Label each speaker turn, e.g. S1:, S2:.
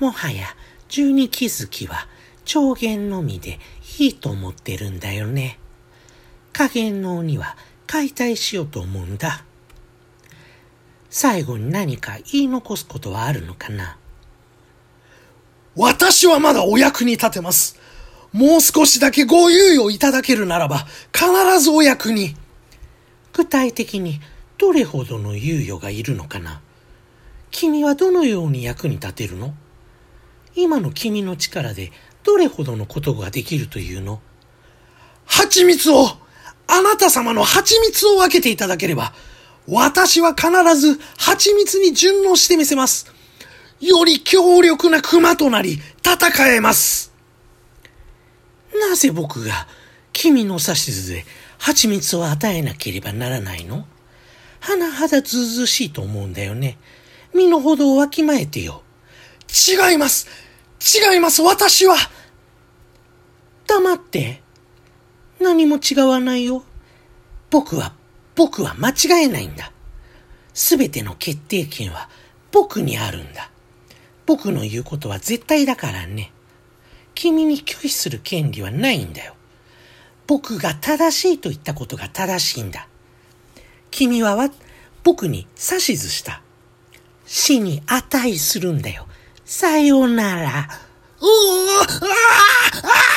S1: もはや十二気づきは超限のみでいいと思ってるんだよね。加減の鬼は解体しようと思うんだ。最後に何か言い残すことはあるのかな？
S2: 私はまだお役に立てます。もう少しだけご猶予いただけるならば、必ずお役に。
S1: 具体的にどれほどの猶予がいるのかな？君はどのように役に立てるの？今の君の力でどれほどのことができるというの？
S2: 蜂蜜をあなた様の蜂蜜を分けていただければ、私は必ず蜂蜜に順応してみせます。より強力な熊となり、戦えます。
S1: なぜ僕が君の指図で蜂蜜を与えなければならないの？甚だずうずしいと思うんだよね。身の程をわきまえてよ。
S2: 違います違います私は
S1: 黙って。何も違わないよ。僕は、僕は間違えないんだ。すべての決定権は僕にあるんだ。僕の言うことは絶対だからね。君に拒否する権利はないんだよ。僕が正しいと言ったことが正しいんだ。君は、僕に指図した。死に値するんだよ。さよなら。
S2: うわあ